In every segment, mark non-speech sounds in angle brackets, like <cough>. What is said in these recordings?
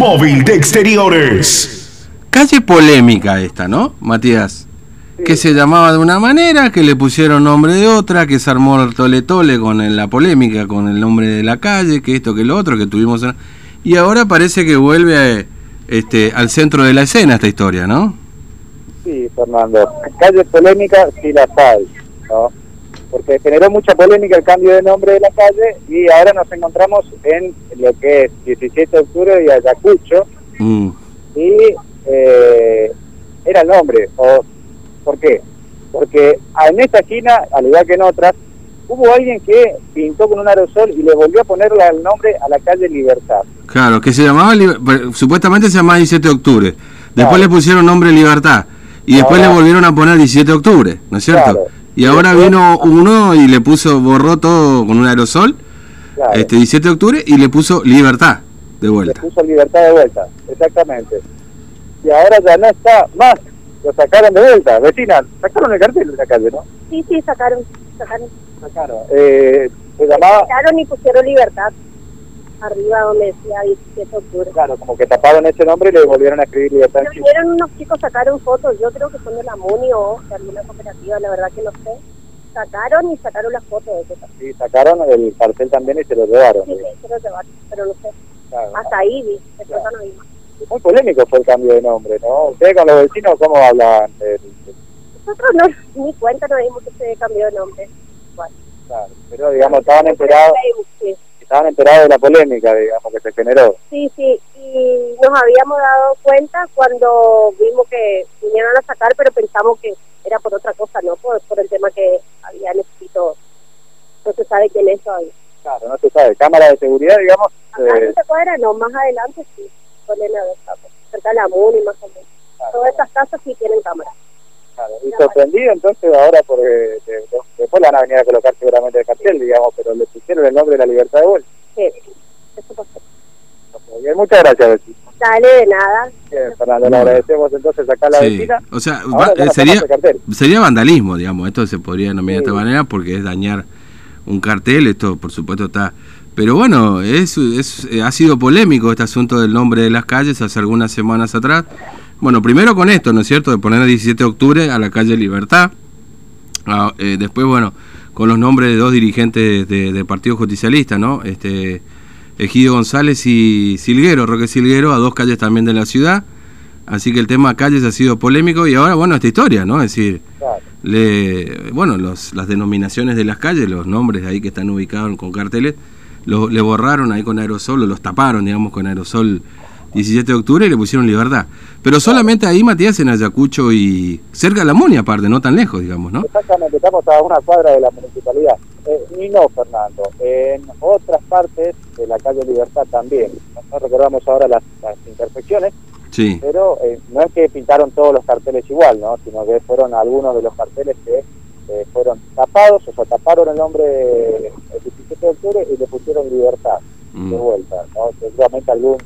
Móvil de exteriores. Calle polémica esta, ¿no, Matías? Que se llamaba de una manera, que le pusieron nombre de otra, que se armó el tole tole con la polémica, con el nombre de la calle, que esto, que lo otro, que tuvimos... Y ahora parece que vuelve este, al centro de la escena esta historia, ¿no? Sí, Fernando. Calle polémica sí la hay, ¿no? Porque generó mucha polémica el cambio de nombre de la calle y ahora nos encontramos en lo que es 17 de octubre y Ayacucho mm. y eh, era el nombre. O, ¿Por qué? Porque en esta esquina, al igual que en otras, hubo alguien que pintó con un aerosol y le volvió a ponerle el nombre a la calle Libertad. Claro, que se llamaba, supuestamente se llamaba 17 de octubre. Después le pusieron nombre Libertad. Y después le volvieron a poner 17 de octubre, ¿no es cierto? Y ahora vino uno y le puso, borró todo con un aerosol, este 17 de octubre, y le puso libertad de vuelta. Le puso libertad de vuelta, exactamente. Y ahora ya no está más, lo sacaron de vuelta. Vecina, sacaron el cartel de la calle, ¿no? Sí, sí, sacaron, sacaron. Sacaron. Eh, se llamaba... Sacaron y pusieron libertad arriba donde decía 17 de octubre. Claro, como que taparon ese nombre y le volvieron a escribir libertad. Vinieron unos chicos, sacaron fotos, yo creo que son de la MUNI o de alguna cooperativa, la verdad que no sé. Sacaron y sacaron las fotos de eso. Sí, sacaron el cartel también y se lo llevaron. Sí, sí, se lo llevaron, pero no sé. Hasta ahí vi, después no vi Muy polémico fue el cambio de nombre, ¿no? ¿Ustedes con los vecinos cómo hablan? Nosotros no, ni cuenta no dimos que se cambió de nombre. Claro, pero digamos, estaban enterados estaban enterados de la polémica, digamos, que se generó. Sí, sí, y nos habíamos dado cuenta cuando vimos que vinieron a sacar, pero pensamos que era por otra cosa, ¿no? Por, por el tema que habían escrito, no se sabe quién es todavía. Claro, no se sabe. Cámara de seguridad, digamos. Acá eh... no se cuadra, no, más adelante sí, ponen a dos cerca de la MUNI más o menos. Todas estas casas sí tienen cámara. Claro, y sorprendido entonces ahora porque después la van a venir a colocar seguramente el cartel, digamos, pero le pusieron el nombre de la libertad de vuelta. Sí, eso pasó. Bien, muchas gracias, Betty. Dale, de nada. Bien, Fernando, le agradecemos entonces acá a la vecina. O sea, eh, sería, sería vandalismo, digamos, esto se podría denominar de esta manera porque es dañar un cartel, esto por supuesto está... Pero bueno, es, es, eh, ha sido polémico este asunto del nombre de las calles hace algunas semanas atrás. Bueno, primero con esto, ¿no es cierto?, de poner el 17 de octubre a la calle Libertad. Ah, eh, después, bueno, con los nombres de dos dirigentes del de Partido Justicialista, ¿no? Este, Egidio González y Silguero, Roque Silguero, a dos calles también de la ciudad. Así que el tema calles ha sido polémico y ahora, bueno, esta historia, ¿no? Es decir, le, bueno, los, las denominaciones de las calles, los nombres ahí que están ubicados con carteles, lo, le borraron ahí con aerosol, o los taparon, digamos, con aerosol 17 de octubre y le pusieron libertad. Pero solamente ahí, Matías, en Ayacucho y cerca de la Muni, aparte, no tan lejos, digamos, ¿no? Exactamente, estamos a una cuadra de la municipalidad. Eh, ni no, Fernando. En otras partes de la calle Libertad también. No, recordamos ahora las, imperfecciones, sí. pero eh, no es que pintaron todos los carteles igual, ¿no? Sino que fueron algunos de los carteles que eh, fueron tapados, o sea, taparon el nombre del 17 de octubre y le pusieron Libertad de mm. vuelta, ¿no? Seguramente algún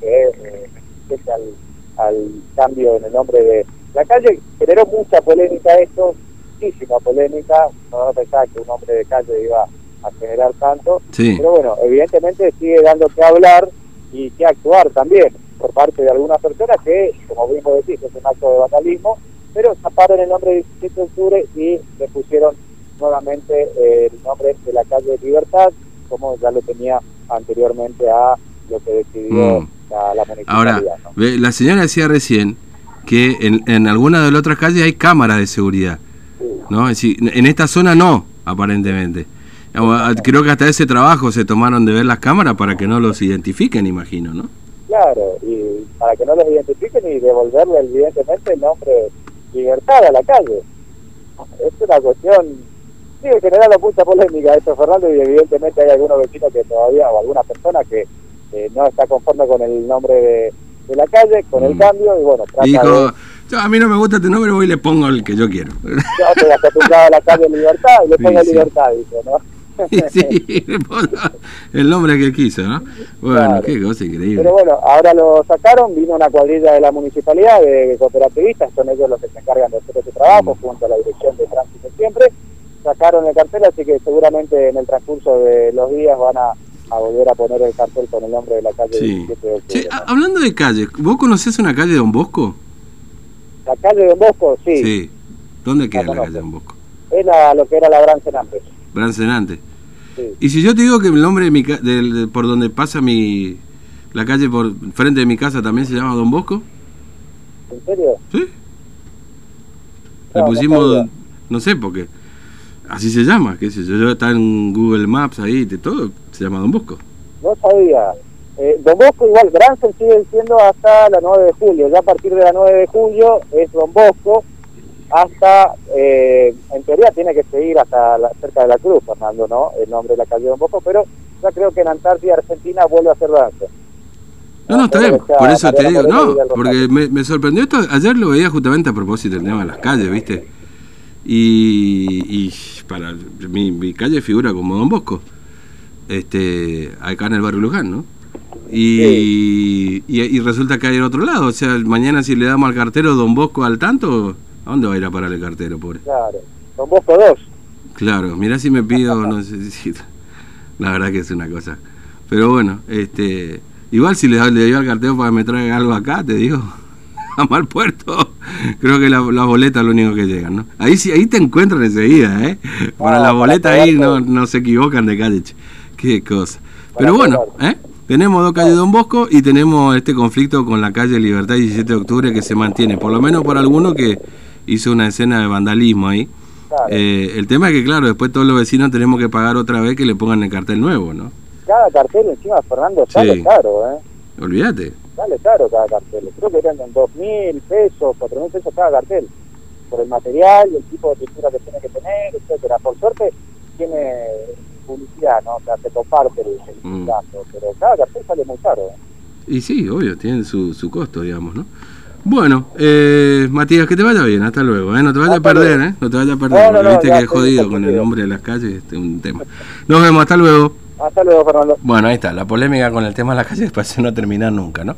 eh, que eh, al, al, cambio en el nombre de la calle, generó mucha polémica esto, muchísima polémica, no pensaba que un nombre de calle iba a generar tanto, pero bueno, evidentemente sigue dando que hablar y que actuar también por parte de algunas personas que, como bien decís, es un acto de vandalismo, pero taparon el nombre de 17 de octubre y le pusieron nuevamente el nombre de la calle Libertad, como ya lo tenía anteriormente a lo que decidió mm. la, municipalidad. Ahora, la señora decía recién que en, en algunas de las otras calles hay cámaras de seguridad, ¿no? Es decir, en esta zona no, aparentemente. Creo que hasta ese trabajo se tomaron de ver las cámaras para que no los identifiquen, imagino, ¿no? Claro, y para que no los identifiquen y devolverle evidentemente el nombre libertad a la calle. Es una cuestión, sigue generando mucha polémica esto, Fernando, y evidentemente hay algunos vecinos que todavía, o algunas personas que eh, no está conforme con el nombre de, de la calle, con el mm. cambio, y bueno, trata Dijo, a mí no me gusta este nombre, voy y le pongo el que yo quiero. <laughs> Yo estoy acostumbrado a la calle Libertad y le pongo Libertad, dice, ¿no? <laughs> sí, <laughs> le pongo el nombre que quiso, ¿no? Bueno, qué cosa increíble. Pero bueno, ahora lo sacaron, vino una cuadrilla de la municipalidad de cooperativistas, son ellos los que se encargan de hacer ese trabajo, mm. junto a la dirección de tránsito siempre, sacaron el cartel, así que seguramente en el transcurso de los días van a a volver a poner el cartel con el nombre de la calle sí. de hablando de calles, ¿vos conocés una calle de Don Bosco? La calle de Don Bosco, sí. Sí. ¿Dónde queda la, calle de Don Bosco? Es la, lo que era la Brancenante. Brancenante. Sí. Y si yo te digo que el nombre de mi de, por donde pasa mi la calle por frente de mi casa también se llama Don Bosco? ¿En serio? Sí. Le pusimos, no, sé, porque así se llama, qué sé yo, yo está en Google Maps ahí, de todo, se llama Don Bosco. No sabía. Eh, Don Bosco igual, Branson sigue siendo hasta la 9 de julio, ya a partir de la 9 de julio es Don Bosco, hasta, eh, en teoría tiene que seguir hasta cerca de la cruz, Fernando, ¿no? El nombre de la calle Don Bosco, pero ya creo que en Antártida, Argentina, vuelve a ser Branson. No, no, está bien, por eso te digo, no, porque me, sorprendió esto, ayer lo veía justamente a propósito del tema de las calles, ¿viste? Y, para mi, calle figura como Don Bosco, este, acá en el barrio Luján, ¿no? Y, y, resulta que hay en otro lado, o sea, mañana si le damos al cartero Don Bosco al tanto, ¿a dónde va a ir a parar el cartero, pobre? Claro, Don Bosco 2. Claro, mirá si me pido, no sé <laughs> si... La verdad que es una cosa. Pero bueno, este Igual si le, le al cartero para que me traiga algo acá, te digo, <laughs> a mal puerto, creo que las la boletas es lo único que llegan, ¿no? Ahí sí, ahí te encuentran enseguida, ¿eh? Para la boleta ahí no, no se equivocan de calle. Qué cosa. Pero bueno, ¿eh? Tenemos dos calles Don Bosco y tenemos este conflicto con la calle Libertad 17 de octubre que se mantiene, por lo menos por alguno que hizo una escena de vandalismo ahí. Eh, el tema es que, claro, después todos los vecinos tenemos que pagar otra vez que le pongan el cartel nuevo, ¿no? cada cartel encima, Fernando, sale caro, ¿eh? Olvídate. Sale caro cada cartel. Creo que eran dos mil pesos, cuatro mil pesos cada cartel. Por el material, el tipo de pintura que tiene que tener, etcétera. Por suerte tiene publicidad, ¿no? O sea, se comparte el, el mm. pero cada cartel sale muy caro, ¿eh? Y sí, obvio, tiene su, su costo, digamos, ¿no? Bueno, eh, Matías, que te vaya bien, hasta luego, ¿eh? No te vayas a perder, ¿eh? No te vayas a perder, viste que es jodido con el nombre de las calles, este es un tema. Nos vemos, hasta luego. Hasta luego, Fernando. Bueno, ahí está, la polémica con el tema de las calles <laughs> parece no terminar nunca, ¿no?